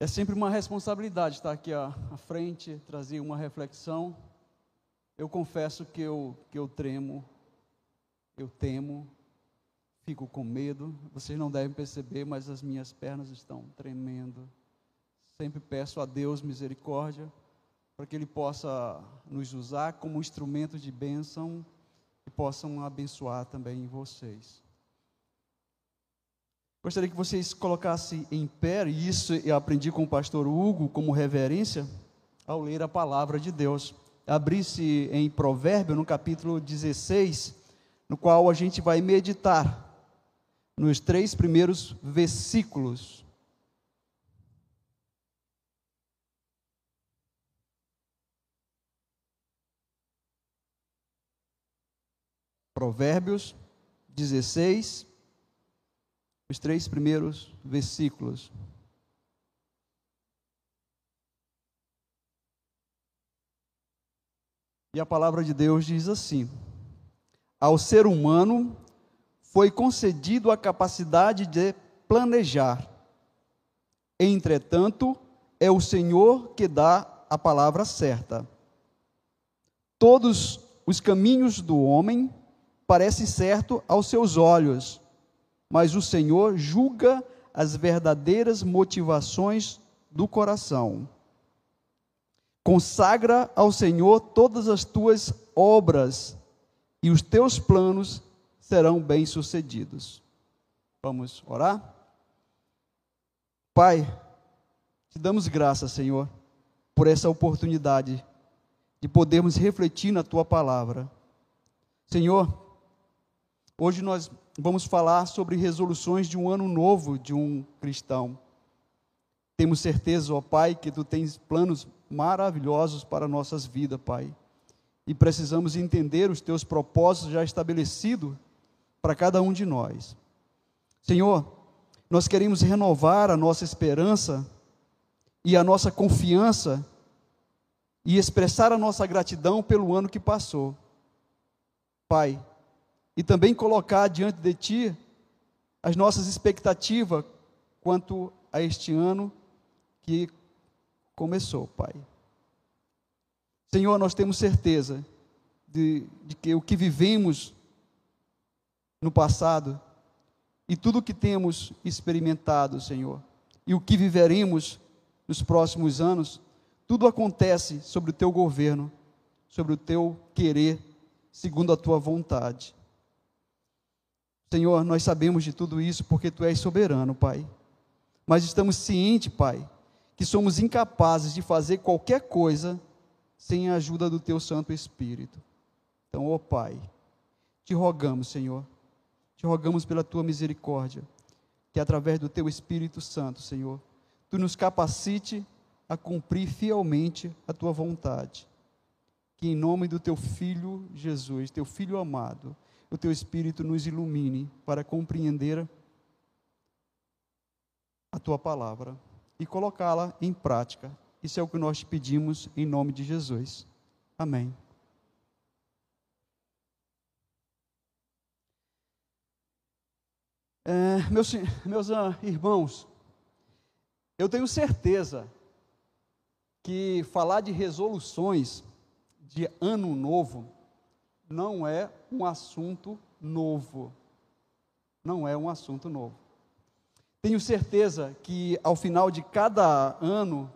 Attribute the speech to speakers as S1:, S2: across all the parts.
S1: É sempre uma responsabilidade estar aqui à, frente, trazer uma reflexão. Eu confesso que eu, que eu tremo, eu temo, fico com medo. Vocês não devem perceber, mas as minhas pernas estão tremendo. Sempre peço a Deus misericórdia para que Ele possa nos usar como instrumento de bênção e possam abençoar também vocês. Gostaria que vocês colocassem em pé, e isso eu aprendi com o pastor Hugo como reverência, ao ler a palavra de Deus. Abrisse em Provérbio, no capítulo 16, no qual a gente vai meditar nos três primeiros versículos. Provérbios 16, os três primeiros versículos. E a palavra de Deus diz assim: Ao ser humano foi concedido a capacidade de planejar. Entretanto, é o Senhor que dá a palavra certa. Todos os caminhos do homem parecem certo aos seus olhos, mas o Senhor julga as verdadeiras motivações do coração. Consagra ao Senhor todas as tuas obras, e os teus planos serão bem-sucedidos. Vamos orar? Pai, te damos graças, Senhor, por essa oportunidade de podermos refletir na tua palavra. Senhor, hoje nós vamos falar sobre resoluções de um ano novo de um cristão. Temos certeza, ó Pai, que tu tens planos maravilhosos para nossas vidas, Pai. E precisamos entender os teus propósitos já estabelecidos para cada um de nós. Senhor, nós queremos renovar a nossa esperança e a nossa confiança e expressar a nossa gratidão pelo ano que passou. Pai, e também colocar diante de Ti as nossas expectativas quanto a este ano que começou, Pai. Senhor, nós temos certeza de, de que o que vivemos no passado e tudo o que temos experimentado, Senhor, e o que viveremos nos próximos anos, tudo acontece sobre o teu governo, sobre o teu querer, segundo a tua vontade. Senhor, nós sabemos de tudo isso porque Tu és soberano, Pai. Mas estamos cientes, Pai, que somos incapazes de fazer qualquer coisa sem a ajuda do Teu Santo Espírito. Então, ó Pai, te rogamos, Senhor, te rogamos pela Tua misericórdia, que através do Teu Espírito Santo, Senhor, Tu nos capacite a cumprir fielmente a Tua vontade. Que em nome do Teu Filho Jesus, Teu Filho amado, o teu Espírito nos ilumine para compreender a tua palavra e colocá-la em prática. Isso é o que nós te pedimos em nome de Jesus. Amém. É, meus, meus uh, irmãos, eu tenho certeza que falar de resoluções de ano novo não é um assunto novo. Não é um assunto novo. Tenho certeza que ao final de cada ano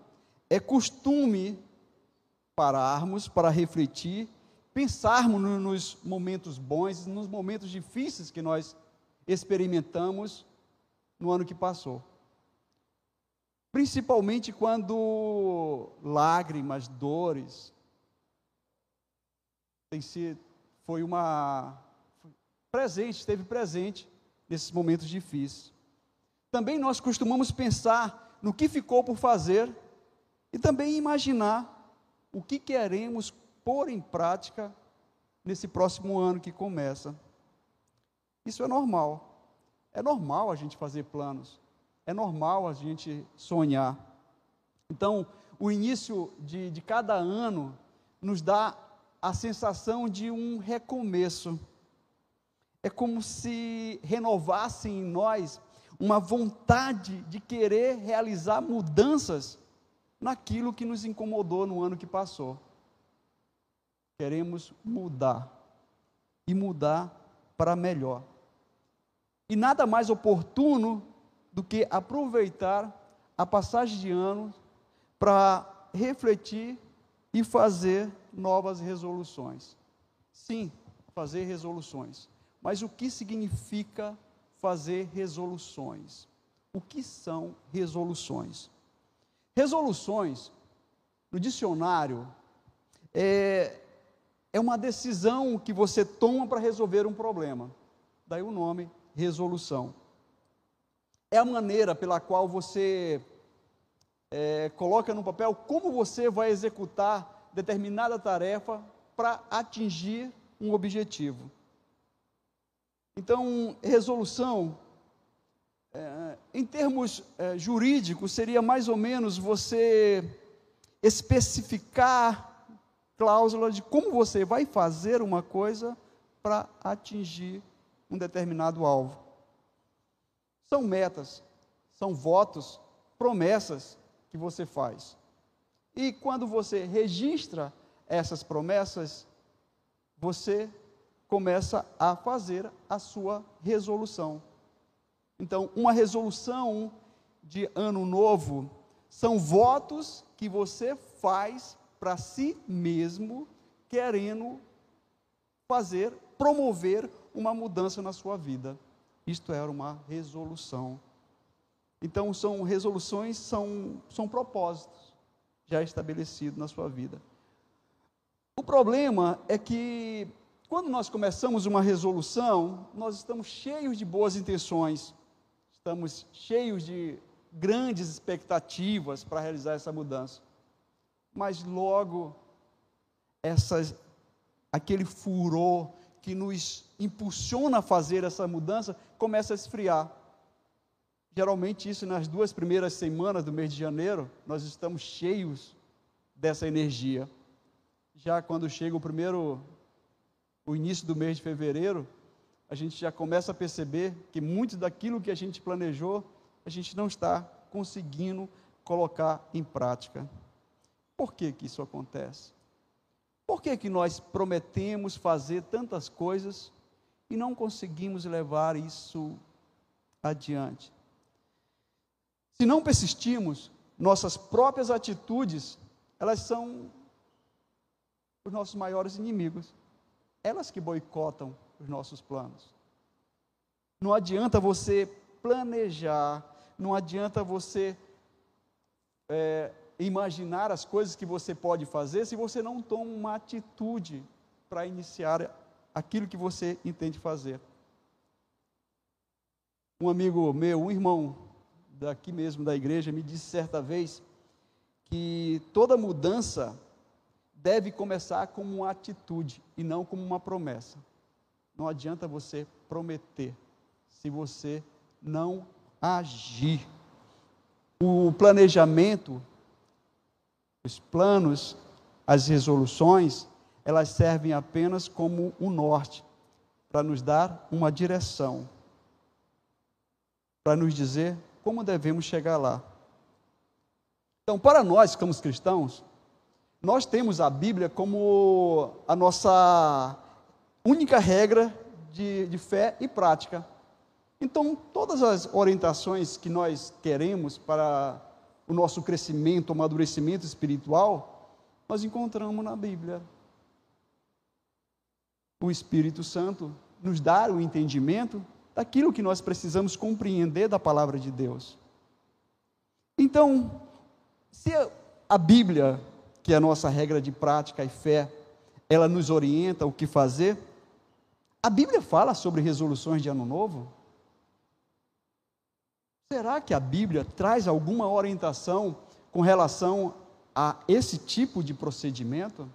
S1: é costume pararmos para refletir, pensarmos nos momentos bons, nos momentos difíceis que nós experimentamos no ano que passou. Principalmente quando lágrimas, dores, tem sido foi uma presente, esteve presente nesses momentos difíceis. Também nós costumamos pensar no que ficou por fazer e também imaginar o que queremos pôr em prática nesse próximo ano que começa. Isso é normal. É normal a gente fazer planos. É normal a gente sonhar. Então, o início de, de cada ano nos dá a sensação de um recomeço. É como se renovasse em nós uma vontade de querer realizar mudanças naquilo que nos incomodou no ano que passou. Queremos mudar e mudar para melhor. E nada mais oportuno do que aproveitar a passagem de ano para refletir e fazer novas resoluções. Sim, fazer resoluções. Mas o que significa fazer resoluções? O que são resoluções? Resoluções, no dicionário, é, é uma decisão que você toma para resolver um problema. Daí o nome resolução. É a maneira pela qual você é, coloca no papel como você vai executar determinada tarefa para atingir um objetivo. Então, resolução, é, em termos é, jurídicos, seria mais ou menos você especificar cláusula de como você vai fazer uma coisa para atingir um determinado alvo. São metas, são votos, promessas que você faz. E quando você registra essas promessas, você começa a fazer a sua resolução. Então, uma resolução de ano novo são votos que você faz para si mesmo, querendo fazer, promover uma mudança na sua vida. Isto era uma resolução. Então, são resoluções, são, são propósitos já estabelecidos na sua vida. O problema é que, quando nós começamos uma resolução, nós estamos cheios de boas intenções, estamos cheios de grandes expectativas para realizar essa mudança. Mas logo, essas, aquele furor que nos impulsiona a fazer essa mudança começa a esfriar. Geralmente, isso nas duas primeiras semanas do mês de janeiro, nós estamos cheios dessa energia. Já quando chega o primeiro, o início do mês de fevereiro, a gente já começa a perceber que muito daquilo que a gente planejou, a gente não está conseguindo colocar em prática. Por que, que isso acontece? Por que, que nós prometemos fazer tantas coisas e não conseguimos levar isso adiante? Se não persistimos, nossas próprias atitudes, elas são os nossos maiores inimigos. Elas que boicotam os nossos planos. Não adianta você planejar, não adianta você é, imaginar as coisas que você pode fazer se você não toma uma atitude para iniciar aquilo que você entende fazer. Um amigo meu, um irmão daqui mesmo da igreja, me disse certa vez que toda mudança deve começar como uma atitude e não como uma promessa. Não adianta você prometer se você não agir. O planejamento os planos, as resoluções, elas servem apenas como um norte, para nos dar uma direção, para nos dizer como devemos chegar lá. Então, para nós que somos cristãos, nós temos a Bíblia como a nossa única regra de, de fé e prática. Então, todas as orientações que nós queremos para o nosso crescimento, o amadurecimento espiritual, nós encontramos na Bíblia. O Espírito Santo nos dá o entendimento daquilo que nós precisamos compreender da palavra de Deus. Então, se a Bíblia, que é a nossa regra de prática e fé, ela nos orienta o que fazer, a Bíblia fala sobre resoluções de ano novo? Será que a Bíblia traz alguma orientação com relação a esse tipo de procedimento?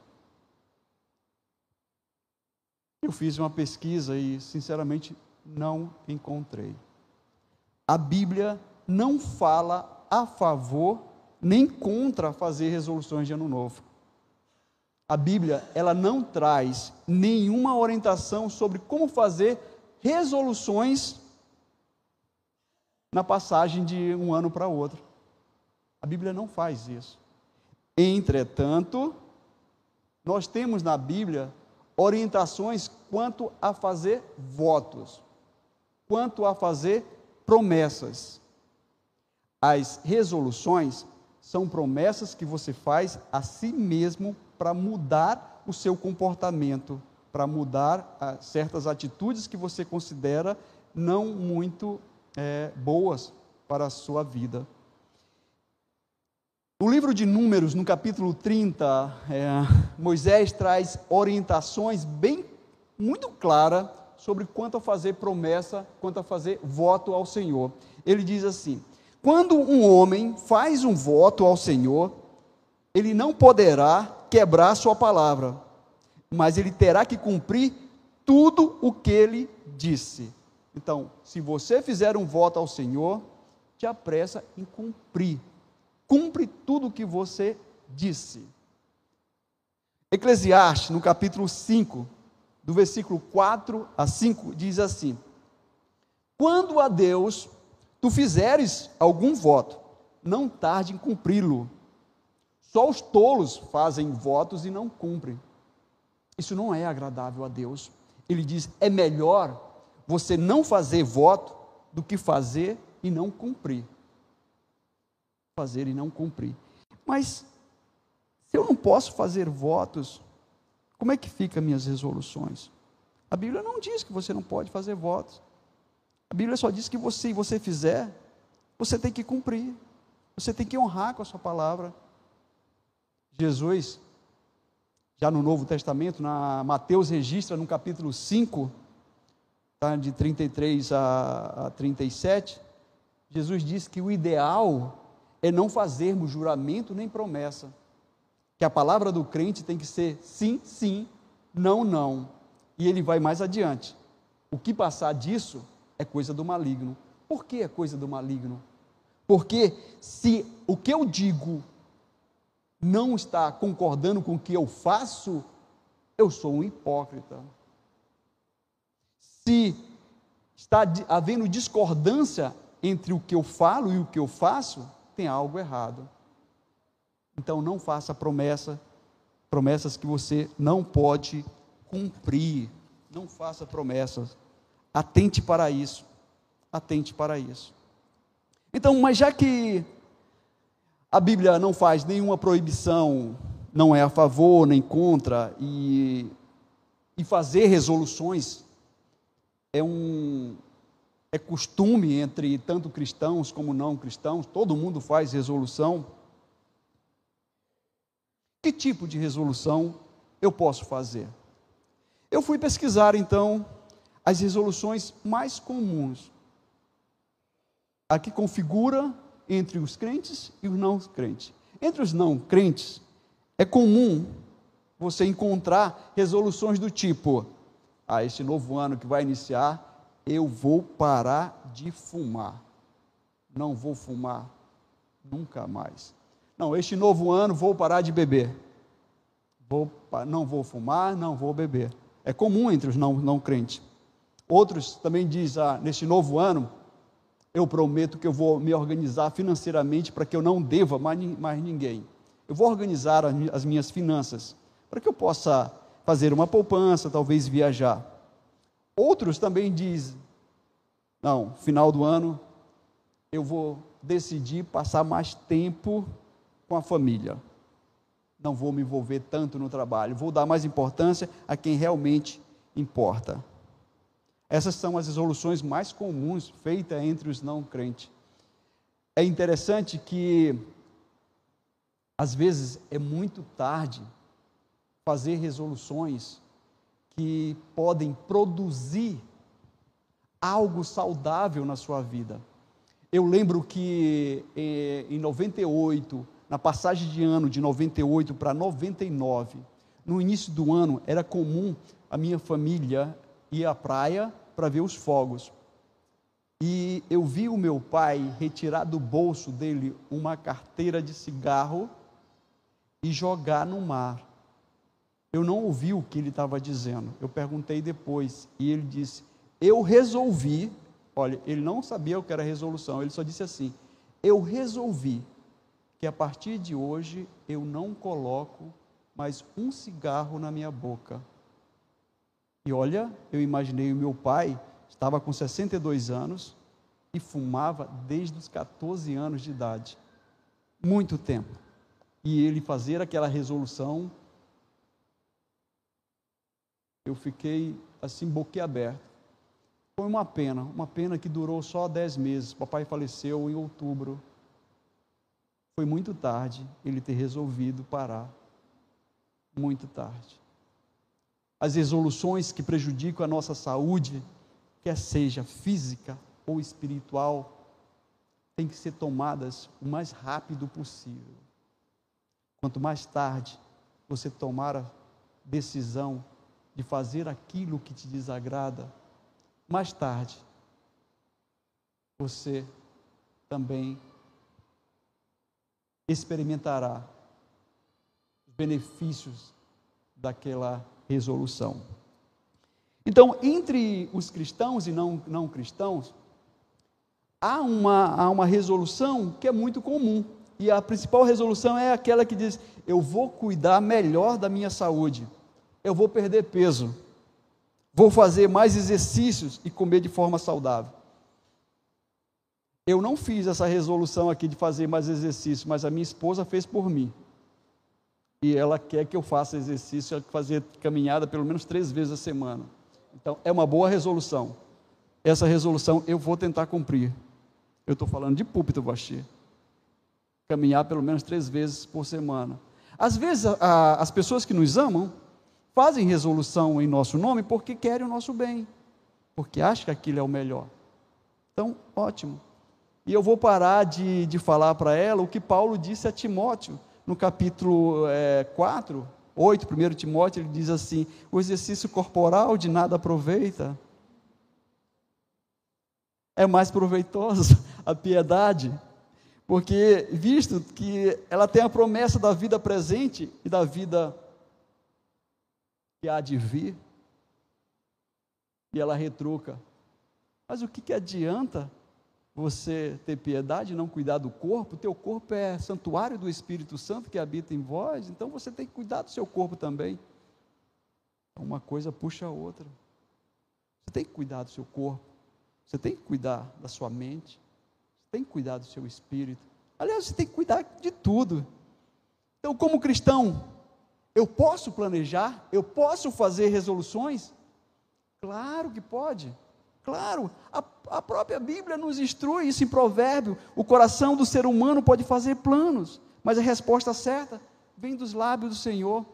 S1: Eu fiz uma pesquisa e, sinceramente, não encontrei. A Bíblia não fala a favor nem contra fazer resoluções de ano novo. A Bíblia, ela não traz nenhuma orientação sobre como fazer resoluções na passagem de um ano para outro. A Bíblia não faz isso. Entretanto, nós temos na Bíblia orientações quanto a fazer votos, quanto a fazer promessas. As resoluções são promessas que você faz a si mesmo para mudar o seu comportamento, para mudar ah, certas atitudes que você considera não muito é, boas para a sua vida. No livro de Números, no capítulo 30, é, Moisés traz orientações bem, muito claras sobre quanto a fazer promessa, quanto a fazer voto ao Senhor. Ele diz assim: quando um homem faz um voto ao Senhor, ele não poderá quebrar sua palavra, mas ele terá que cumprir tudo o que ele disse. Então, se você fizer um voto ao Senhor, te apressa em cumprir cumpre tudo o que você disse. Eclesiastes, no capítulo 5, do versículo 4 a 5, diz assim: Quando a Deus tu fizeres algum voto, não tarde em cumpri-lo. Só os tolos fazem votos e não cumprem. Isso não é agradável a Deus. Ele diz: é melhor você não fazer voto do que fazer e não cumprir fazer e não cumprir. Mas se eu não posso fazer votos, como é que ficam minhas resoluções? A Bíblia não diz que você não pode fazer votos. A Bíblia só diz que você, se você fizer, você tem que cumprir. Você tem que honrar com a sua palavra. Jesus, já no Novo Testamento, na Mateus registra no capítulo 5, tá, de 33 a, a 37, Jesus diz que o ideal é não fazermos juramento nem promessa. Que a palavra do crente tem que ser sim, sim, não, não. E ele vai mais adiante. O que passar disso é coisa do maligno. Por que é coisa do maligno? Porque se o que eu digo não está concordando com o que eu faço, eu sou um hipócrita. Se está havendo discordância entre o que eu falo e o que eu faço, tem algo errado. Então não faça promessa, promessas que você não pode cumprir. Não faça promessas. Atente para isso. Atente para isso. Então, mas já que a Bíblia não faz nenhuma proibição, não é a favor nem contra, e, e fazer resoluções é um, é costume entre tanto cristãos como não cristãos, todo mundo faz resolução. Que tipo de resolução eu posso fazer? Eu fui pesquisar então as resoluções mais comuns. A que configura entre os crentes e os não crentes. Entre os não crentes, é comum você encontrar resoluções do tipo: ah, este novo ano que vai iniciar, eu vou parar de fumar. Não vou fumar nunca mais. Não, este novo ano vou parar de beber. Vou, não vou fumar, não vou beber. É comum entre os não, não crentes. Outros também dizem, ah, neste novo ano, eu prometo que eu vou me organizar financeiramente para que eu não deva mais, mais ninguém. Eu vou organizar as minhas finanças para que eu possa fazer uma poupança, talvez viajar. Outros também dizem: não, final do ano eu vou decidir passar mais tempo com a família. Não vou me envolver tanto no trabalho, vou dar mais importância a quem realmente importa. Essas são as resoluções mais comuns feitas entre os não crentes. É interessante que, às vezes, é muito tarde fazer resoluções que podem produzir algo saudável na sua vida. Eu lembro que eh, em 98, na passagem de ano de 98 para 99, no início do ano era comum a minha família ir à praia para ver os fogos. E eu vi o meu pai retirar do bolso dele uma carteira de cigarro e jogar no mar. Eu não ouvi o que ele estava dizendo. Eu perguntei depois e ele disse: Eu resolvi Olha, ele não sabia o que era resolução, ele só disse assim: Eu resolvi que a partir de hoje eu não coloco mais um cigarro na minha boca. E olha, eu imaginei o meu pai, estava com 62 anos e fumava desde os 14 anos de idade. Muito tempo. E ele fazer aquela resolução, eu fiquei assim, boquiaberto. Foi uma pena, uma pena que durou só 10 meses. Papai faleceu em outubro. Foi muito tarde ele ter resolvido parar. Muito tarde. As resoluções que prejudicam a nossa saúde, quer seja física ou espiritual, têm que ser tomadas o mais rápido possível. Quanto mais tarde você tomar a decisão de fazer aquilo que te desagrada, mais tarde você também experimentará os benefícios daquela resolução. Então, entre os cristãos e não, não cristãos, há uma, há uma resolução que é muito comum. E a principal resolução é aquela que diz: eu vou cuidar melhor da minha saúde eu vou perder peso, vou fazer mais exercícios e comer de forma saudável. Eu não fiz essa resolução aqui de fazer mais exercício, mas a minha esposa fez por mim. E ela quer que eu faça exercício, fazer caminhada pelo menos três vezes a semana. Então, é uma boa resolução. Essa resolução eu vou tentar cumprir. Eu estou falando de púlpito, Basti. Caminhar pelo menos três vezes por semana. Às vezes, a, a, as pessoas que nos amam, fazem resolução em nosso nome porque querem o nosso bem, porque acham que aquilo é o melhor. Então, ótimo. E eu vou parar de, de falar para ela o que Paulo disse a Timóteo, no capítulo é, 4, 8, 1 Timóteo, ele diz assim: o exercício corporal de nada aproveita. É mais proveitoso a piedade, porque, visto que ela tem a promessa da vida presente e da vida que há de vir, e ela retruca. Mas o que, que adianta você ter piedade não cuidar do corpo? O teu corpo é santuário do Espírito Santo que habita em vós, então você tem que cuidar do seu corpo também. Uma coisa puxa a outra. Você tem que cuidar do seu corpo, você tem que cuidar da sua mente, você tem que cuidar do seu espírito. Aliás, você tem que cuidar de tudo. Então, como cristão, eu posso planejar? Eu posso fazer resoluções? Claro que pode. Claro, a, a, própria Bíblia nos instrui isso em provérbio. O coração do ser humano pode fazer planos, mas a resposta certa vem dos lábios do Senhor.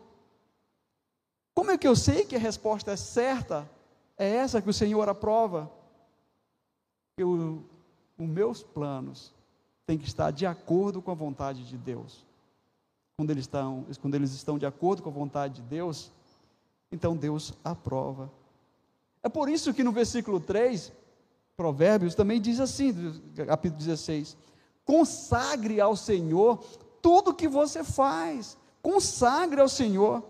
S1: Como é que eu sei que a resposta é certa? É essa que o Senhor aprova. Que os meus planos têm que estar de acordo com a vontade de Deus quando eles estão, quando eles estão de acordo com a vontade de Deus, então Deus aprova. É por isso que no versículo 3, Provérbios também diz assim, capítulo 16: consagre ao Senhor tudo que você faz, consagre ao Senhor,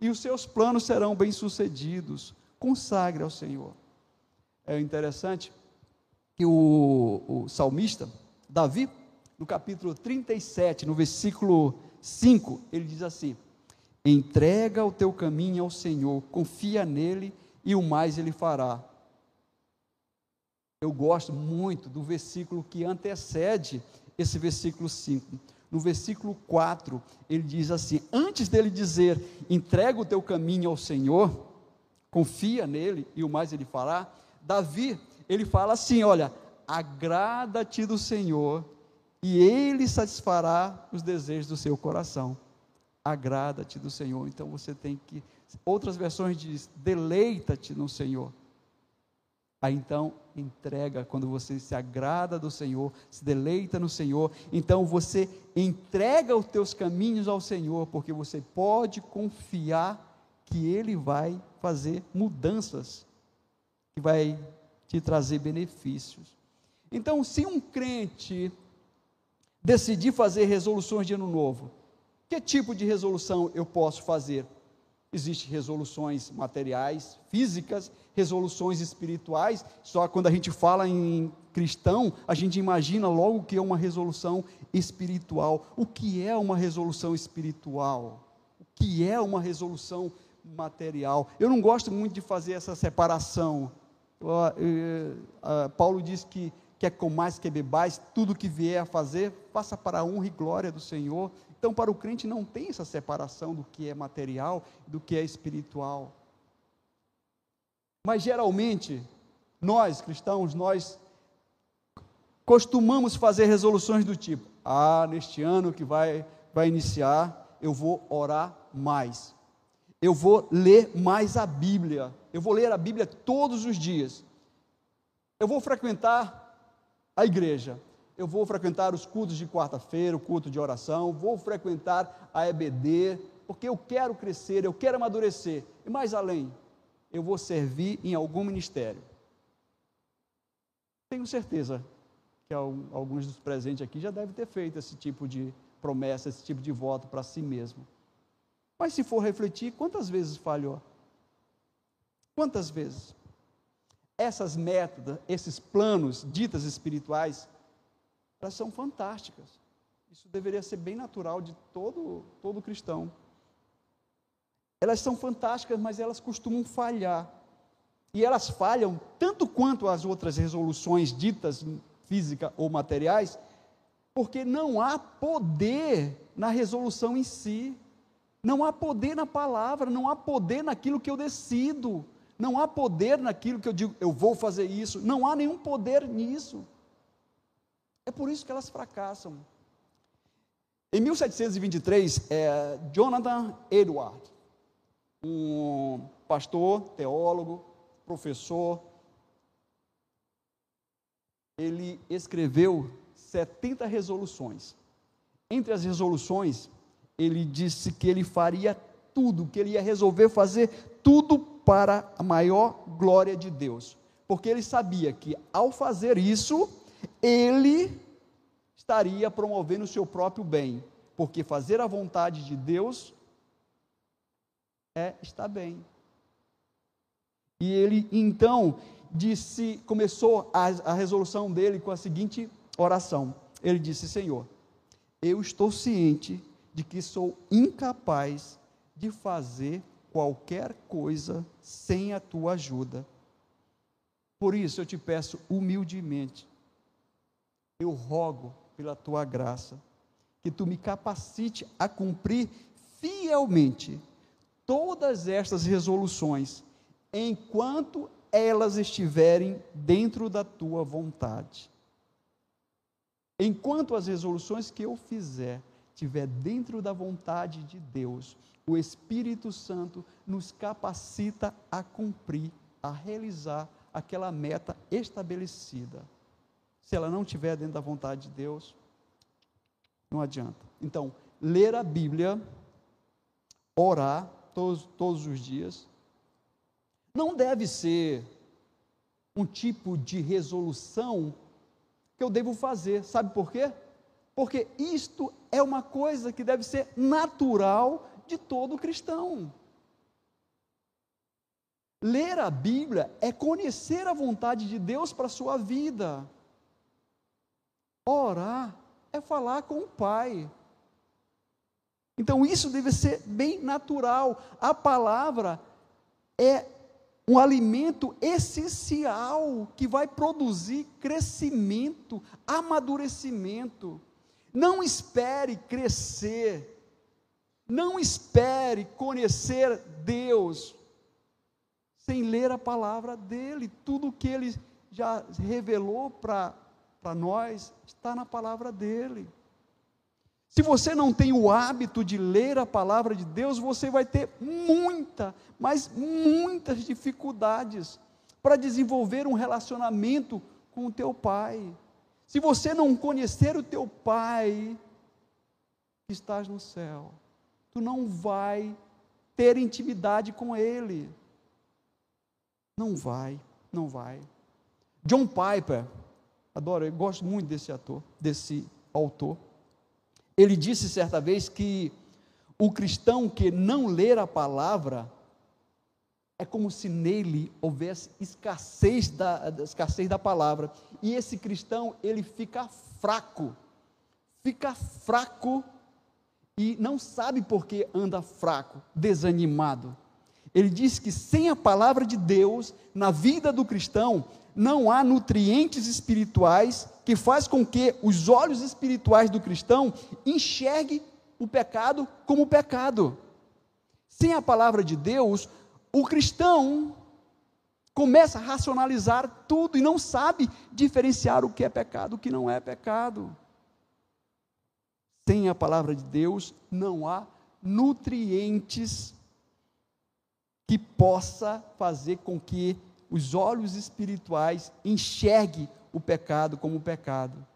S1: e os seus planos serão bem-sucedidos. Consagre ao Senhor. É interessante que o, o salmista, Davi, no capítulo 37, no versículo 5, ele diz assim: entrega o teu caminho ao Senhor, confia nele e o mais ele fará. Eu gosto muito do versículo que antecede esse versículo 5. No versículo 4, ele diz assim: antes dele dizer, entrega o teu caminho ao Senhor, confia nele e o mais ele fará, Davi, ele fala assim: olha, agrada-te do Senhor e Ele satisfará os desejos do seu coração. Agrada-te do Senhor. Então você tem que. Outras versões diz: deleita-te no Senhor. Aí então entrega, quando você se agrada do Senhor, se deleita no Senhor, então você entrega os teus caminhos ao Senhor, porque você pode confiar que Ele vai fazer mudanças, que vai te trazer benefícios. Então, se um crente decidir fazer resoluções de ano novo. Que tipo de resolução eu posso fazer? Existem resoluções materiais, físicas, resoluções espirituais. Só quando a gente fala em cristão, a gente imagina logo que é uma resolução espiritual. O que é uma resolução espiritual? O que é uma resolução material? Eu não gosto muito de fazer essa separação. Paulo diz que quer comais, que bebais, tudo que vier a fazer, faça para a honra e glória do Senhor. Então, para o crente não tem essa separação do que é material do que é espiritual. Mas geralmente, nós cristãos, nós costumamos fazer resoluções do tipo: ah, neste ano que vai, vai iniciar, eu vou orar mais. Eu vou ler mais a Bíblia. Eu vou ler a Bíblia todos os dias. Eu vou frequentar a igreja eu vou frequentar os cultos de quarta-feira, o culto de oração, vou frequentar a EBD, porque eu quero crescer, eu quero amadurecer. E mais além, eu vou servir em algum ministério. Tenho certeza que alguns dos presentes aqui já devem ter feito esse tipo de promessa, esse tipo de voto para si mesmo. Mas se for refletir, quantas vezes falhou? Quantas vezes? Essas metas, esses planos ditas espirituais, elas são fantásticas. Isso deveria ser bem natural de todo, todo cristão. Elas são fantásticas, mas elas costumam falhar. E elas falham tanto quanto as outras resoluções ditas física ou materiais, porque não há poder na resolução em si. Não há poder na palavra, não há poder naquilo que eu decido, não há poder naquilo que eu digo, eu vou fazer isso, não há nenhum poder nisso. É por isso que elas fracassam. Em 1723, é, Jonathan Edward, um pastor, teólogo, professor, ele escreveu 70 resoluções. Entre as resoluções, ele disse que ele faria tudo, que ele ia resolver fazer tudo para a maior glória de Deus. Porque ele sabia que ao fazer isso, ele estaria promovendo o seu próprio bem, porque fazer a vontade de Deus é estar bem. E ele então disse, começou a, a resolução dele com a seguinte oração. Ele disse: Senhor, eu estou ciente de que sou incapaz de fazer qualquer coisa sem a tua ajuda. Por isso eu te peço humildemente eu rogo pela tua graça que tu me capacite a cumprir fielmente todas estas resoluções, enquanto elas estiverem dentro da tua vontade. Enquanto as resoluções que eu fizer estiver dentro da vontade de Deus, o Espírito Santo nos capacita a cumprir, a realizar aquela meta estabelecida. Se ela não estiver dentro da vontade de Deus, não adianta. Então, ler a Bíblia, orar todos, todos os dias, não deve ser um tipo de resolução que eu devo fazer. Sabe por quê? Porque isto é uma coisa que deve ser natural de todo cristão. Ler a Bíblia é conhecer a vontade de Deus para a sua vida. Orar é falar com o Pai. Então isso deve ser bem natural. A palavra é um alimento essencial que vai produzir crescimento, amadurecimento. Não espere crescer, não espere conhecer Deus sem ler a palavra dele, tudo que ele já revelou para para nós está na palavra dele. Se você não tem o hábito de ler a palavra de Deus, você vai ter muita, mas muitas dificuldades para desenvolver um relacionamento com o teu pai. Se você não conhecer o teu pai que estás no céu, tu não vai ter intimidade com ele. Não vai, não vai. John Piper, Adoro, eu gosto muito desse ator, desse autor. Ele disse certa vez que o cristão que não ler a palavra é como se nele houvesse escassez da, escassez da palavra. E esse cristão, ele fica fraco, fica fraco e não sabe por que anda fraco, desanimado. Ele diz que sem a palavra de Deus na vida do cristão, não há nutrientes espirituais que faz com que os olhos espirituais do cristão enxerguem o pecado como pecado. Sem a palavra de Deus, o cristão começa a racionalizar tudo e não sabe diferenciar o que é pecado, o que não é pecado. Sem a palavra de Deus, não há nutrientes que possa fazer com que os olhos espirituais enxerguem o pecado como pecado.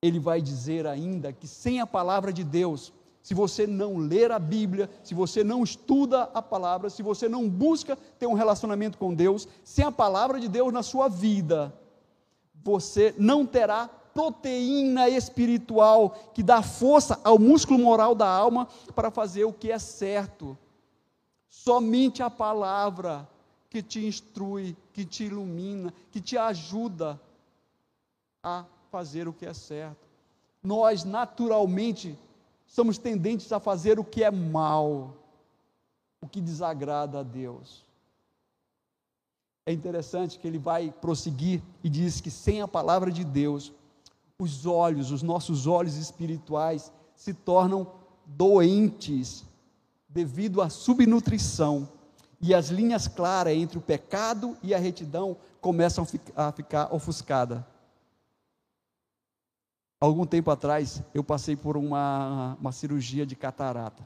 S1: Ele vai dizer ainda que sem a palavra de Deus, se você não ler a Bíblia, se você não estuda a palavra, se você não busca ter um relacionamento com Deus, sem a palavra de Deus na sua vida, você não terá proteína espiritual que dá força ao músculo moral da alma para fazer o que é certo. Somente a palavra que te instrui, que te ilumina, que te ajuda a fazer o que é certo. Nós, naturalmente, somos tendentes a fazer o que é mal, o que desagrada a Deus. É interessante que ele vai prosseguir e diz que sem a palavra de Deus, os olhos, os nossos olhos espirituais se tornam doentes devido à subnutrição e as linhas claras entre o pecado e a retidão começam a ficar ofuscadas. Algum tempo atrás, eu passei por uma, uma cirurgia de catarata.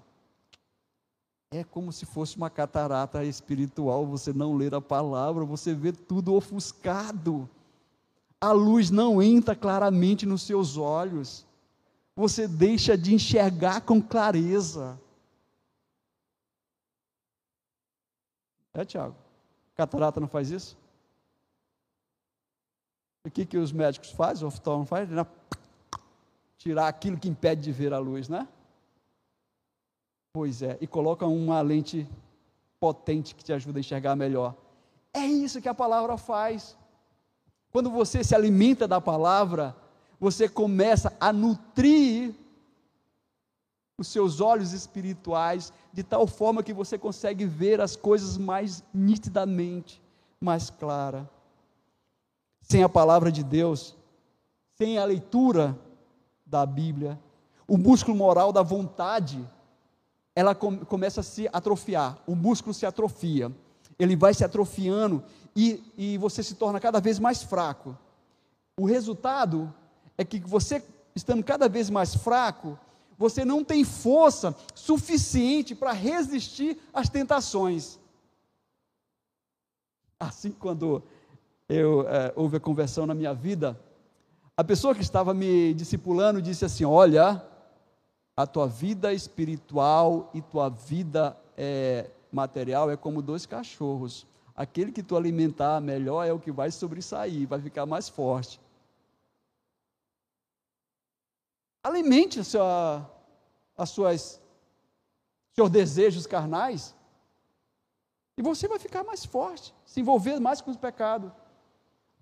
S1: É como se fosse uma catarata espiritual, você não ler a palavra, você vê tudo ofuscado. A luz não entra claramente nos seus olhos. Você deixa de enxergar com clareza. É, Tiago? Catarata não faz isso? O que, que os médicos fazem? O oftalmo faz? Tirar aquilo que impede de ver a luz, né? Pois é, e coloca uma lente potente que te ajuda a enxergar melhor. É isso que a palavra faz. Quando você se alimenta da palavra, você começa a nutrir os seus olhos espirituais de tal forma que você consegue ver as coisas mais nitidamente, mais clara. Sem a palavra de Deus, sem a leitura da Bíblia, o músculo moral da vontade, ela começa a se atrofiar, o músculo se atrofia, ele vai se atrofiando e, e você se torna cada vez mais fraco. O resultado é que você, estando cada vez mais fraco, você não tem força suficiente para resistir às tentações. Assim, quando eu é, houve a conversão na minha vida, a pessoa que estava me discipulando disse assim: Olha, a tua vida espiritual e tua vida é, material é como dois cachorros. Aquele que tu alimentar melhor é o que vai sobressair, vai ficar mais forte. Alimente a sua, as suas seus desejos carnais e você vai ficar mais forte, se envolver mais com o pecado.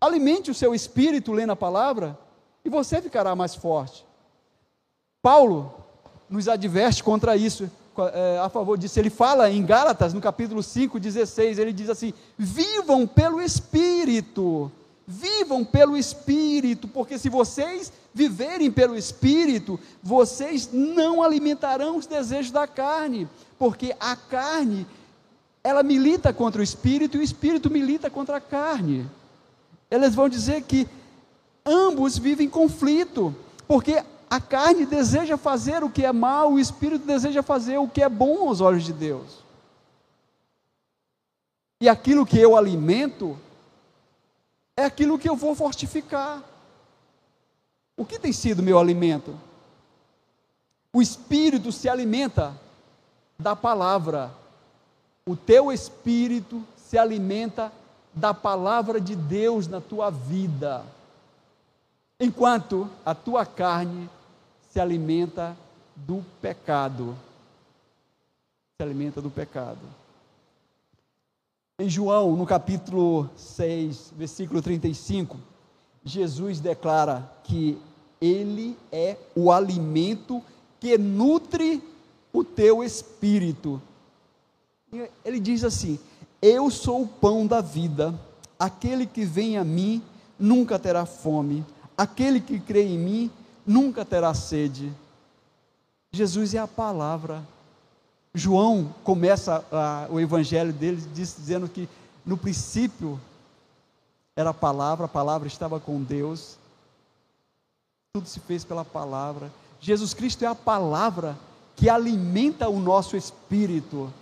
S1: Alimente o seu espírito lendo a palavra e você ficará mais forte. Paulo nos adverte contra isso, é, a favor disso. Ele fala em Gálatas, no capítulo 5, 16, ele diz assim: Vivam pelo Espírito, vivam pelo Espírito, porque se vocês viverem pelo Espírito, vocês não alimentarão os desejos da carne, porque a carne, ela milita contra o Espírito e o Espírito milita contra a carne. Eles vão dizer que ambos vivem em conflito, porque a carne deseja fazer o que é mal, o Espírito deseja fazer o que é bom aos olhos de Deus. E aquilo que eu alimento, é aquilo que eu vou fortificar. O que tem sido meu alimento? O espírito se alimenta da palavra. O teu espírito se alimenta da palavra de Deus na tua vida. Enquanto a tua carne se alimenta do pecado. Se alimenta do pecado. Em João, no capítulo 6, versículo 35, Jesus declara que ele é o alimento que nutre o teu espírito. Ele diz assim: Eu sou o pão da vida. Aquele que vem a mim nunca terá fome. Aquele que crê em mim nunca terá sede. Jesus é a palavra. João começa a, o evangelho dele diz, dizendo que no princípio era a palavra, a palavra estava com Deus, tudo se fez pela palavra. Jesus Cristo é a palavra que alimenta o nosso espírito.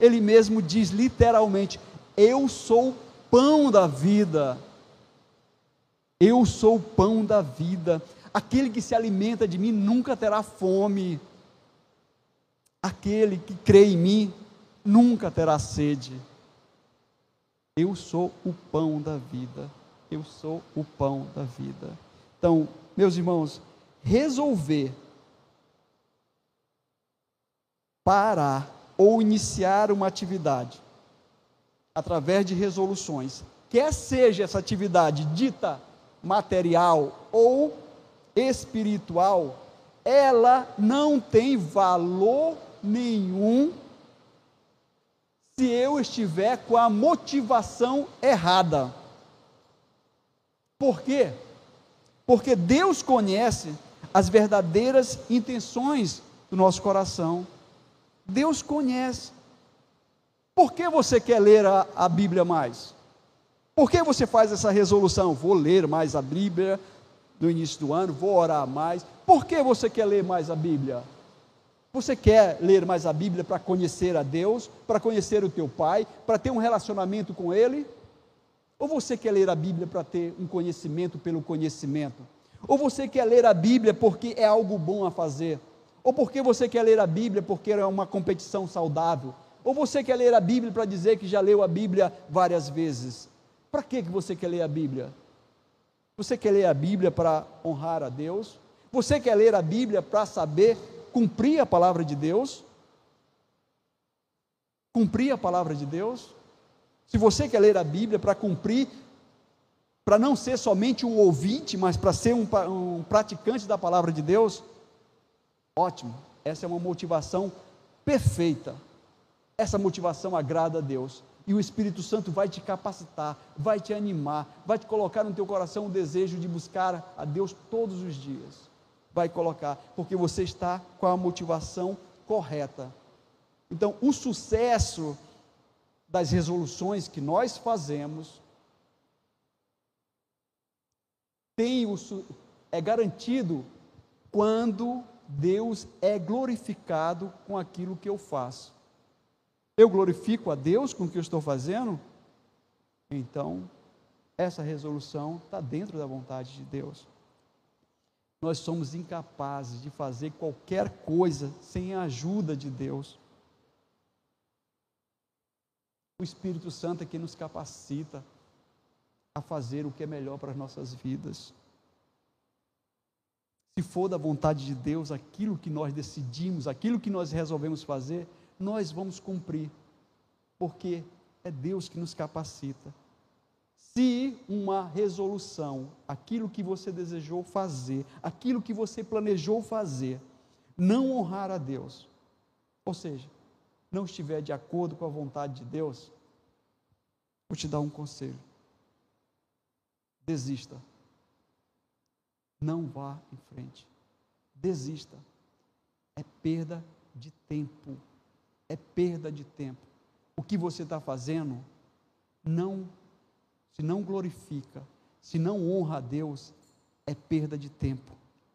S1: Ele mesmo diz literalmente: Eu sou o pão da vida. Eu sou o pão da vida. Aquele que se alimenta de mim nunca terá fome. Aquele que crê em mim nunca terá sede. Eu sou o pão da vida. Eu sou o pão da vida. Então, meus irmãos, resolver parar ou iniciar uma atividade através de resoluções, quer seja essa atividade dita material ou espiritual, ela não tem valor nenhum se eu estiver com a motivação errada. Por quê? Porque Deus conhece as verdadeiras intenções do nosso coração. Deus conhece. Por que você quer ler a, a Bíblia mais? Por que você faz essa resolução? Vou ler mais a Bíblia no início do ano, vou orar mais. Por que você quer ler mais a Bíblia? Você quer ler mais a Bíblia para conhecer a Deus, para conhecer o teu Pai, para ter um relacionamento com Ele? Ou você quer ler a Bíblia para ter um conhecimento pelo conhecimento? Ou você quer ler a Bíblia porque é algo bom a fazer? Ou porque você quer ler a Bíblia porque é uma competição saudável? Ou você quer ler a Bíblia para dizer que já leu a Bíblia várias vezes? Para que você quer ler a Bíblia? Você quer ler a Bíblia para honrar a Deus? Você quer ler a Bíblia para saber cumprir a palavra de Deus? Cumprir a palavra de Deus? Se você quer ler a Bíblia para cumprir, para não ser somente um ouvinte, mas para ser um, um praticante da palavra de Deus, ótimo, essa é uma motivação perfeita. Essa motivação agrada a Deus. E o Espírito Santo vai te capacitar, vai te animar, vai te colocar no teu coração o desejo de buscar a Deus todos os dias. Vai colocar, porque você está com a motivação correta. Então, o sucesso das resoluções que nós fazemos tem o, é garantido quando Deus é glorificado com aquilo que eu faço. Eu glorifico a Deus com o que eu estou fazendo? Então, essa resolução está dentro da vontade de Deus. Nós somos incapazes de fazer qualquer coisa sem a ajuda de Deus. O Espírito Santo é quem nos capacita a fazer o que é melhor para as nossas vidas. Se for da vontade de Deus aquilo que nós decidimos, aquilo que nós resolvemos fazer, nós vamos cumprir, porque é Deus que nos capacita. Se uma resolução, aquilo que você desejou fazer, aquilo que você planejou fazer, não honrar a Deus, ou seja, não estiver de acordo com a vontade de Deus, vou te dar um conselho. Desista. Não vá em frente. Desista. É perda de tempo. É perda de tempo. O que você está fazendo não, se não glorifica, se não honra a Deus, é perda de tempo.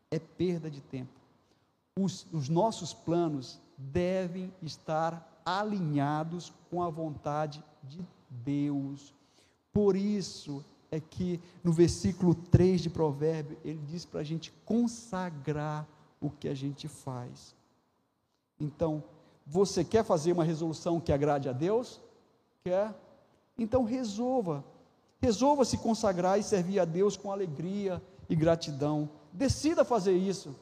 S1: É perda de tempo. Os, os nossos planos devem estar alinhados com a vontade de Deus. Por isso é que no versículo 3 de Provérbio, ele diz para a gente consagrar o que a gente faz. Então, você quer fazer uma resolução que agrade a Deus? Quer? Então resolva. Resolva se consagrar e servir a Deus com alegria e gratidão. Decida fazer isso.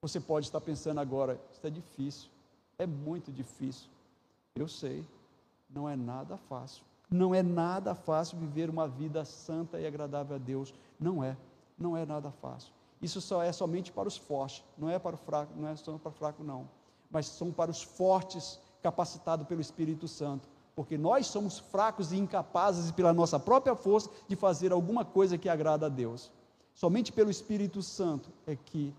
S1: Você pode estar pensando agora, isso é difícil, é muito difícil. Eu sei, não é nada fácil. Não é nada fácil viver uma vida santa e agradável a Deus. Não é, não é nada fácil. Isso só é somente para os fortes, não é para o fraco, não é só para o fraco não, mas são para os fortes capacitados pelo Espírito Santo, porque nós somos fracos e incapazes pela nossa própria força de fazer alguma coisa que agrada a Deus. Somente pelo Espírito Santo é que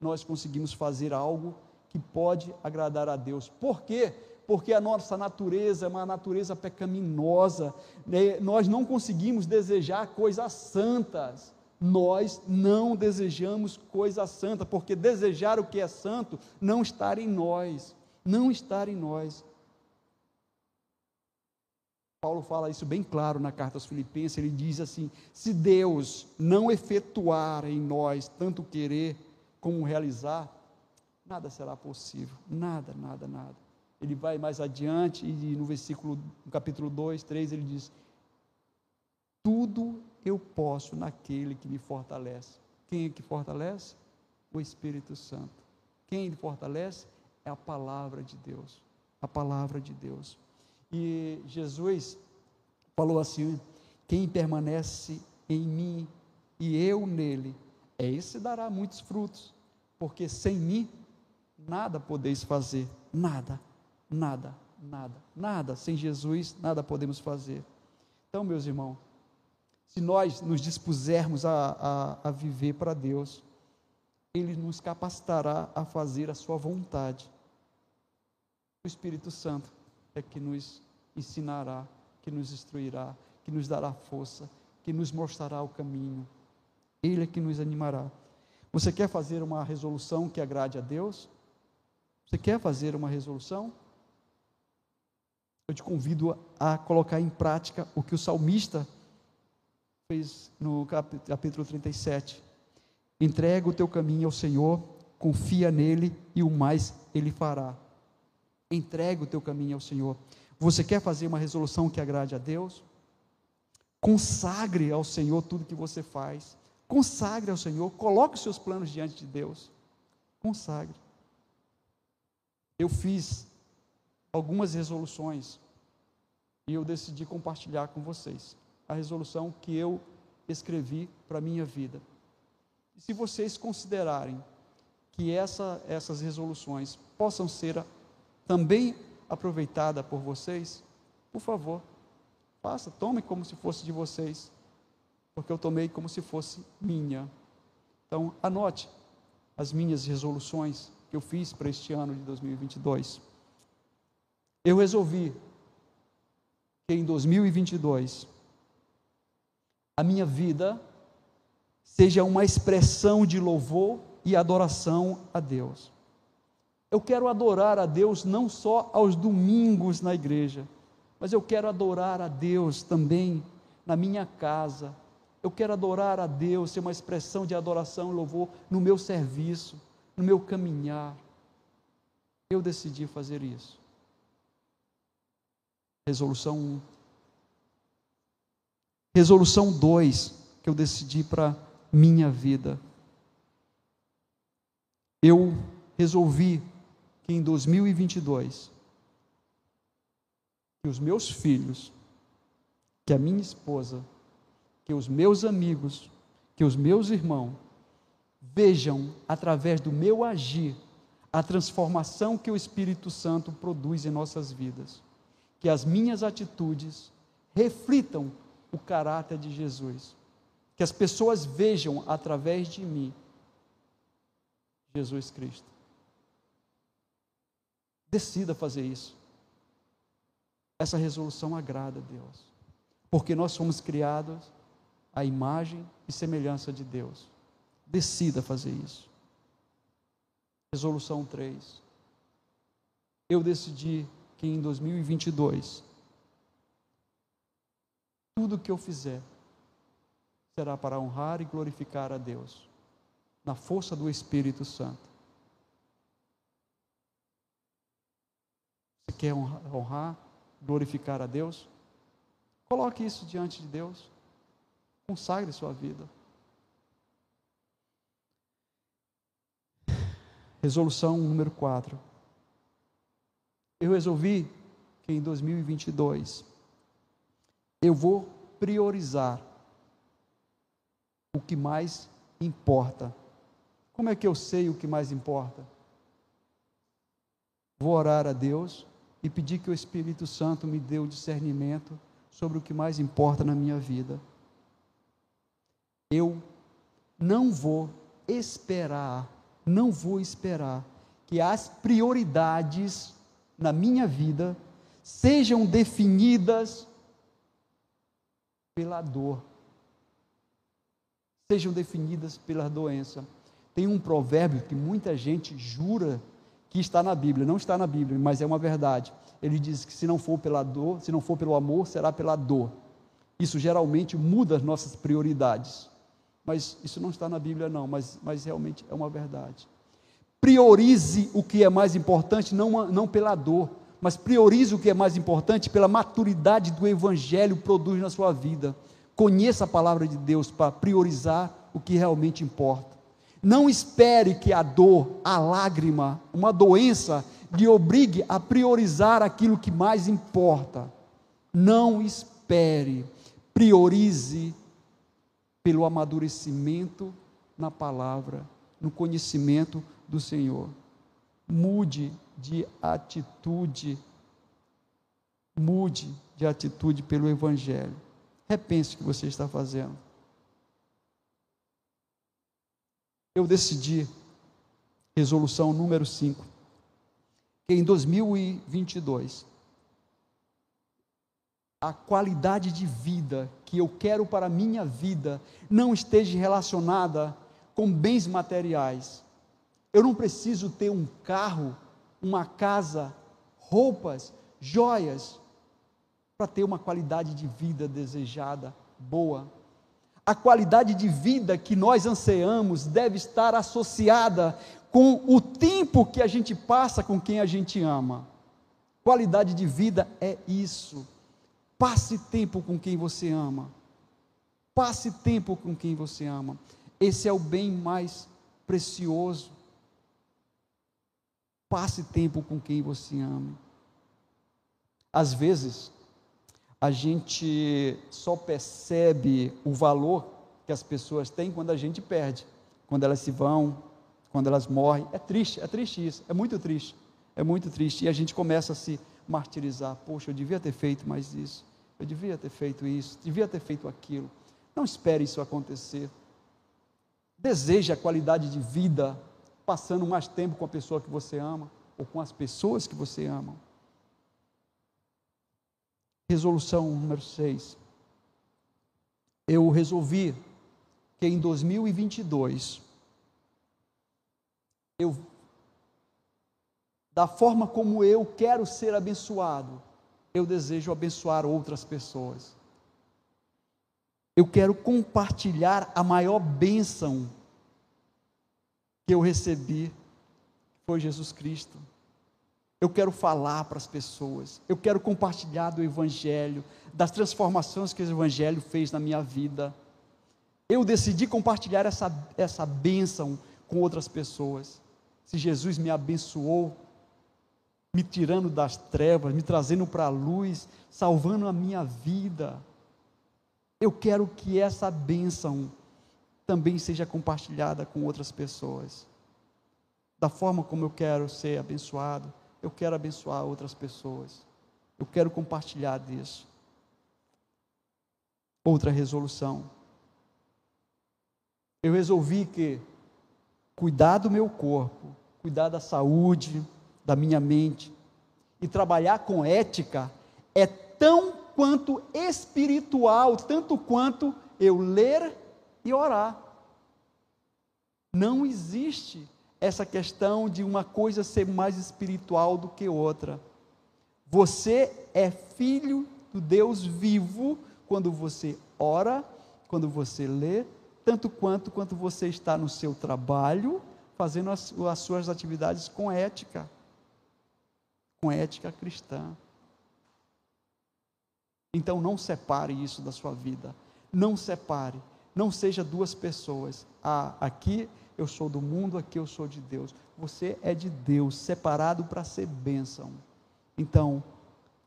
S1: nós conseguimos fazer algo que pode agradar a Deus. Por quê? Porque a nossa natureza é uma natureza pecaminosa, né? nós não conseguimos desejar coisas santas. Nós não desejamos coisa santa, porque desejar o que é santo não está em nós, não está em nós. Paulo fala isso bem claro na carta aos Filipenses, ele diz assim: se Deus não efetuar em nós tanto querer como realizar, nada será possível, nada, nada, nada. Ele vai mais adiante e no versículo, no capítulo 2, 3, ele diz: Tudo eu posso naquele que me fortalece. Quem é que fortalece? O Espírito Santo. Quem fortalece? É a palavra de Deus. A palavra de Deus. E Jesus falou assim: quem permanece em mim e eu nele, é esse dará muitos frutos, porque sem mim nada podeis fazer, nada, nada, nada, nada, sem Jesus nada podemos fazer. Então, meus irmãos, se nós nos dispusermos a, a, a viver para Deus, Ele nos capacitará a fazer a Sua vontade. O Espírito Santo é que nos ensinará, que nos instruirá, que nos dará força, que nos mostrará o caminho. Ele é que nos animará. Você quer fazer uma resolução que agrade a Deus? Você quer fazer uma resolução? Eu te convido a colocar em prática o que o salmista fez no capítulo 37. Entrega o teu caminho ao Senhor, confia nele e o mais ele fará. Entrega o teu caminho ao Senhor. Você quer fazer uma resolução que agrade a Deus? Consagre ao Senhor tudo que você faz. Consagre ao Senhor, coloque os seus planos diante de Deus. Consagre. Eu fiz algumas resoluções e eu decidi compartilhar com vocês a resolução que eu escrevi para a minha vida. E se vocês considerarem que essa, essas resoluções possam ser também aproveitadas por vocês, por favor, faça, tome como se fosse de vocês, porque eu tomei como se fosse minha. Então, anote as minhas resoluções que eu fiz para este ano de 2022. Eu resolvi que em 2022 a minha vida seja uma expressão de louvor e adoração a Deus. Eu quero adorar a Deus não só aos domingos na igreja, mas eu quero adorar a Deus também na minha casa. Eu quero adorar a Deus, ser uma expressão de adoração e louvor no meu serviço, no meu caminhar. Eu decidi fazer isso. Resolução 1. Resolução 2 que eu decidi para minha vida. Eu resolvi que em 2022 que os meus filhos, que a minha esposa, que os meus amigos, que os meus irmãos vejam através do meu agir a transformação que o Espírito Santo produz em nossas vidas. Que as minhas atitudes reflitam o caráter de Jesus. Que as pessoas vejam através de mim Jesus Cristo. Decida fazer isso. Essa resolução agrada a Deus. Porque nós fomos criados à imagem e semelhança de Deus. Decida fazer isso. Resolução 3. Eu decidi que em 2022 tudo que eu fizer será para honrar e glorificar a Deus, na força do Espírito Santo. Quer honrar, glorificar a Deus? Coloque isso diante de Deus. Consagre sua vida. Resolução número 4. Eu resolvi que em 2022 eu vou priorizar o que mais importa. Como é que eu sei o que mais importa? Vou orar a Deus e pedir que o Espírito Santo me dê o discernimento sobre o que mais importa na minha vida. Eu não vou esperar, não vou esperar que as prioridades na minha vida sejam definidas pela dor, sejam definidas pela doença. Tem um provérbio que muita gente jura que está na Bíblia, não está na Bíblia, mas é uma verdade. Ele diz que se não for pela dor, se não for pelo amor, será pela dor. Isso geralmente muda as nossas prioridades. Mas isso não está na Bíblia, não, mas, mas realmente é uma verdade. Priorize o que é mais importante, não, não pela dor, mas priorize o que é mais importante pela maturidade do Evangelho produz na sua vida. Conheça a palavra de Deus para priorizar o que realmente importa. Não espere que a dor, a lágrima, uma doença lhe obrigue a priorizar aquilo que mais importa. Não espere, priorize pelo amadurecimento na palavra, no conhecimento do Senhor. Mude de atitude, mude de atitude pelo Evangelho. Repense o que você está fazendo. Eu decidi, resolução número 5, que em 2022, a qualidade de vida que eu quero para a minha vida não esteja relacionada com bens materiais. Eu não preciso ter um carro, uma casa, roupas, joias, para ter uma qualidade de vida desejada, boa a qualidade de vida que nós anseamos deve estar associada com o tempo que a gente passa com quem a gente ama. Qualidade de vida é isso. Passe tempo com quem você ama. Passe tempo com quem você ama. Esse é o bem mais precioso. Passe tempo com quem você ama. Às vezes, a gente só percebe o valor que as pessoas têm quando a gente perde, quando elas se vão, quando elas morrem. É triste, é triste isso, é muito triste, é muito triste. E a gente começa a se martirizar: poxa, eu devia ter feito mais isso, eu devia ter feito isso, devia ter feito aquilo. Não espere isso acontecer. Deseje a qualidade de vida passando mais tempo com a pessoa que você ama ou com as pessoas que você ama. Resolução número 6. Eu resolvi que em 2022 eu da forma como eu quero ser abençoado, eu desejo abençoar outras pessoas. Eu quero compartilhar a maior bênção que eu recebi, foi Jesus Cristo. Eu quero falar para as pessoas, eu quero compartilhar do Evangelho, das transformações que o Evangelho fez na minha vida. Eu decidi compartilhar essa, essa bênção com outras pessoas. Se Jesus me abençoou, me tirando das trevas, me trazendo para a luz, salvando a minha vida, eu quero que essa bênção também seja compartilhada com outras pessoas. Da forma como eu quero ser abençoado eu quero abençoar outras pessoas. Eu quero compartilhar disso. Outra resolução. Eu resolvi que cuidar do meu corpo, cuidar da saúde, da minha mente e trabalhar com ética é tão quanto espiritual, tanto quanto eu ler e orar. Não existe essa questão de uma coisa ser mais espiritual do que outra. Você é filho do Deus vivo quando você ora, quando você lê, tanto quanto quando você está no seu trabalho, fazendo as, as suas atividades com ética, com ética cristã. Então não separe isso da sua vida. Não separe. Não seja duas pessoas. Ah, aqui eu sou do mundo, aqui eu sou de Deus. Você é de Deus, separado para ser bênção. Então,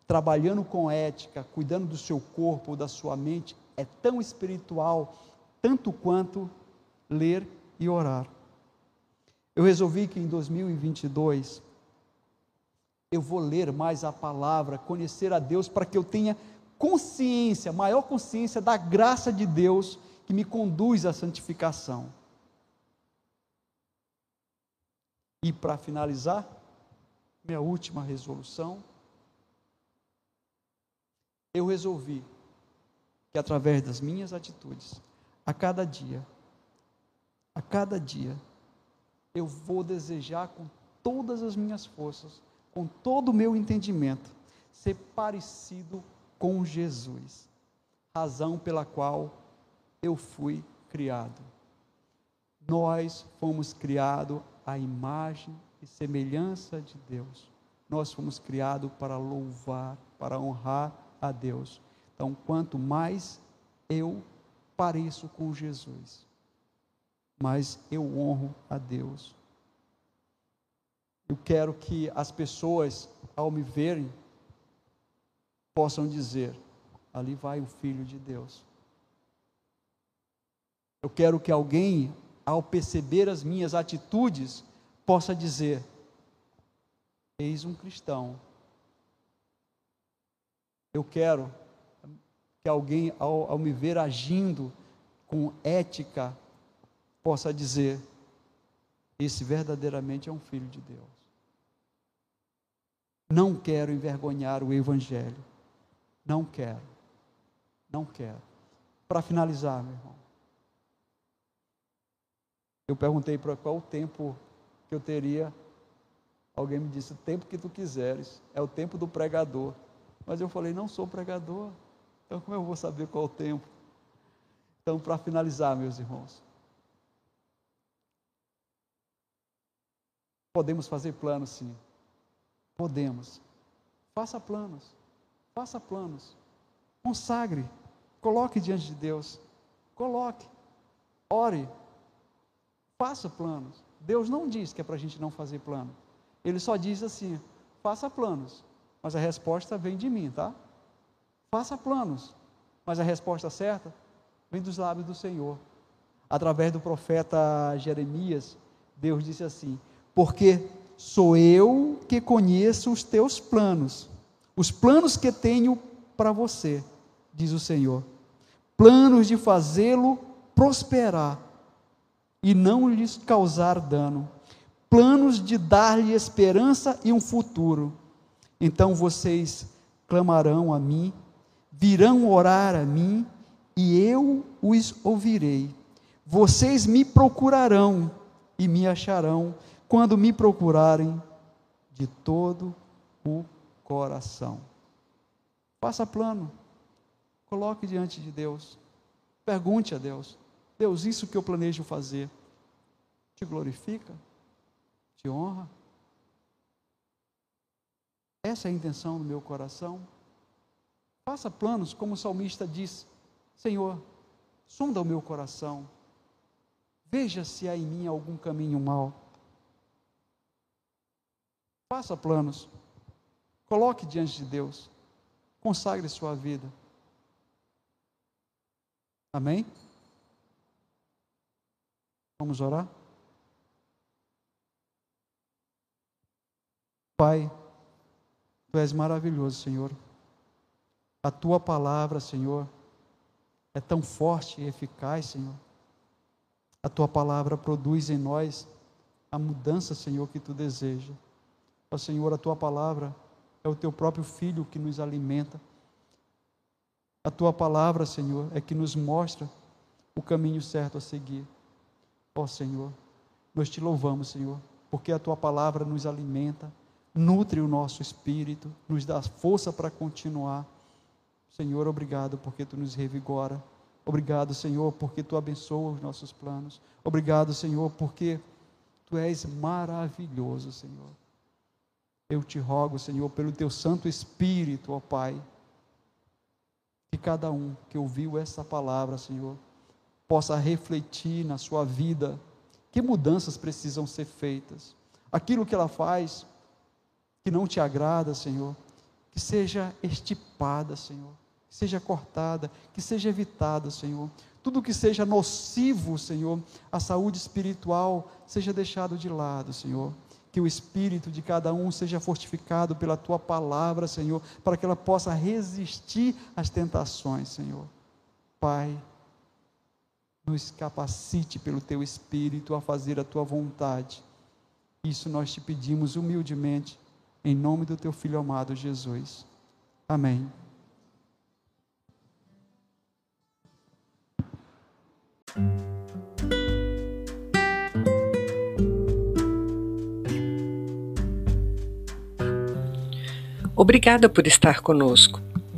S1: trabalhando com ética, cuidando do seu corpo, da sua mente, é tão espiritual, tanto quanto ler e orar. Eu resolvi que em 2022 eu vou ler mais a palavra, conhecer a Deus, para que eu tenha consciência, maior consciência da graça de Deus que me conduz à santificação. E para finalizar, minha última resolução, eu resolvi que através das minhas atitudes, a cada dia, a cada dia, eu vou desejar com todas as minhas forças, com todo o meu entendimento, ser parecido com Jesus, razão pela qual eu fui criado. Nós fomos criados à imagem e semelhança de Deus. Nós fomos criados para louvar, para honrar a Deus. Então, quanto mais eu pareço com Jesus, mais eu honro a Deus. Eu quero que as pessoas, ao me verem, possam dizer: ali vai o Filho de Deus. Eu quero que alguém, ao perceber as minhas atitudes, possa dizer: Eis um cristão. Eu quero que alguém, ao, ao me ver agindo com ética, possa dizer: Esse verdadeiramente é um filho de Deus. Não quero envergonhar o Evangelho. Não quero. Não quero. Para finalizar, meu irmão. Eu perguntei para qual o tempo que eu teria. Alguém me disse: o tempo que tu quiseres. É o tempo do pregador. Mas eu falei: não sou pregador. Então, como eu vou saber qual o tempo? Então, para finalizar, meus irmãos. Podemos fazer planos, sim. Podemos. Faça planos. Faça planos. Consagre. Coloque diante de Deus. Coloque. Ore. Faça planos. Deus não diz que é para a gente não fazer plano. Ele só diz assim: faça planos. Mas a resposta vem de mim, tá? Faça planos. Mas a resposta certa vem dos lábios do Senhor. Através do profeta Jeremias, Deus disse assim: Porque sou eu que conheço os teus planos, os planos que tenho para você, diz o Senhor, planos de fazê-lo prosperar e não lhes causar dano, planos de dar-lhe esperança e um futuro. Então vocês clamarão a mim, virão orar a mim, e eu os ouvirei. Vocês me procurarão e me acharão quando me procurarem de todo o coração. Faça plano. Coloque diante de Deus. Pergunte a Deus: Deus, isso que eu planejo fazer, te glorifica? Te honra? Essa é a intenção do meu coração. Faça planos, como o salmista diz: Senhor, sonda o meu coração, veja se há em mim algum caminho mau. Faça planos, coloque diante de Deus, consagre sua vida. Amém? Vamos orar? Pai, Tu és maravilhoso, Senhor. A Tua palavra, Senhor, é tão forte e eficaz, Senhor. A Tua palavra produz em nós a mudança, Senhor, que Tu deseja. Ó Senhor, a tua palavra é o teu próprio filho que nos alimenta. A tua palavra, Senhor, é que nos mostra o caminho certo a seguir. Ó Senhor, nós te louvamos, Senhor, porque a tua palavra nos alimenta, nutre o nosso espírito, nos dá força para continuar. Senhor, obrigado porque tu nos revigora. Obrigado, Senhor, porque tu abençoa os nossos planos. Obrigado, Senhor, porque tu és maravilhoso, Senhor. Eu te rogo, Senhor, pelo teu Santo Espírito, ó Pai, que cada um que ouviu essa palavra, Senhor, possa refletir na sua vida Que mudanças precisam ser feitas? Aquilo que ela faz que não te agrada, Senhor, que seja estipada, Senhor, que seja cortada, que seja evitada, Senhor. Tudo que seja nocivo, Senhor, à saúde espiritual, seja deixado de lado, Senhor. Que o espírito de cada um seja fortificado pela tua palavra, Senhor, para que ela possa resistir às tentações, Senhor. Pai, nos capacite pelo teu espírito a fazer a tua vontade. Isso nós te pedimos humildemente, em nome do teu filho amado Jesus. Amém.
S2: Obrigada por estar conosco.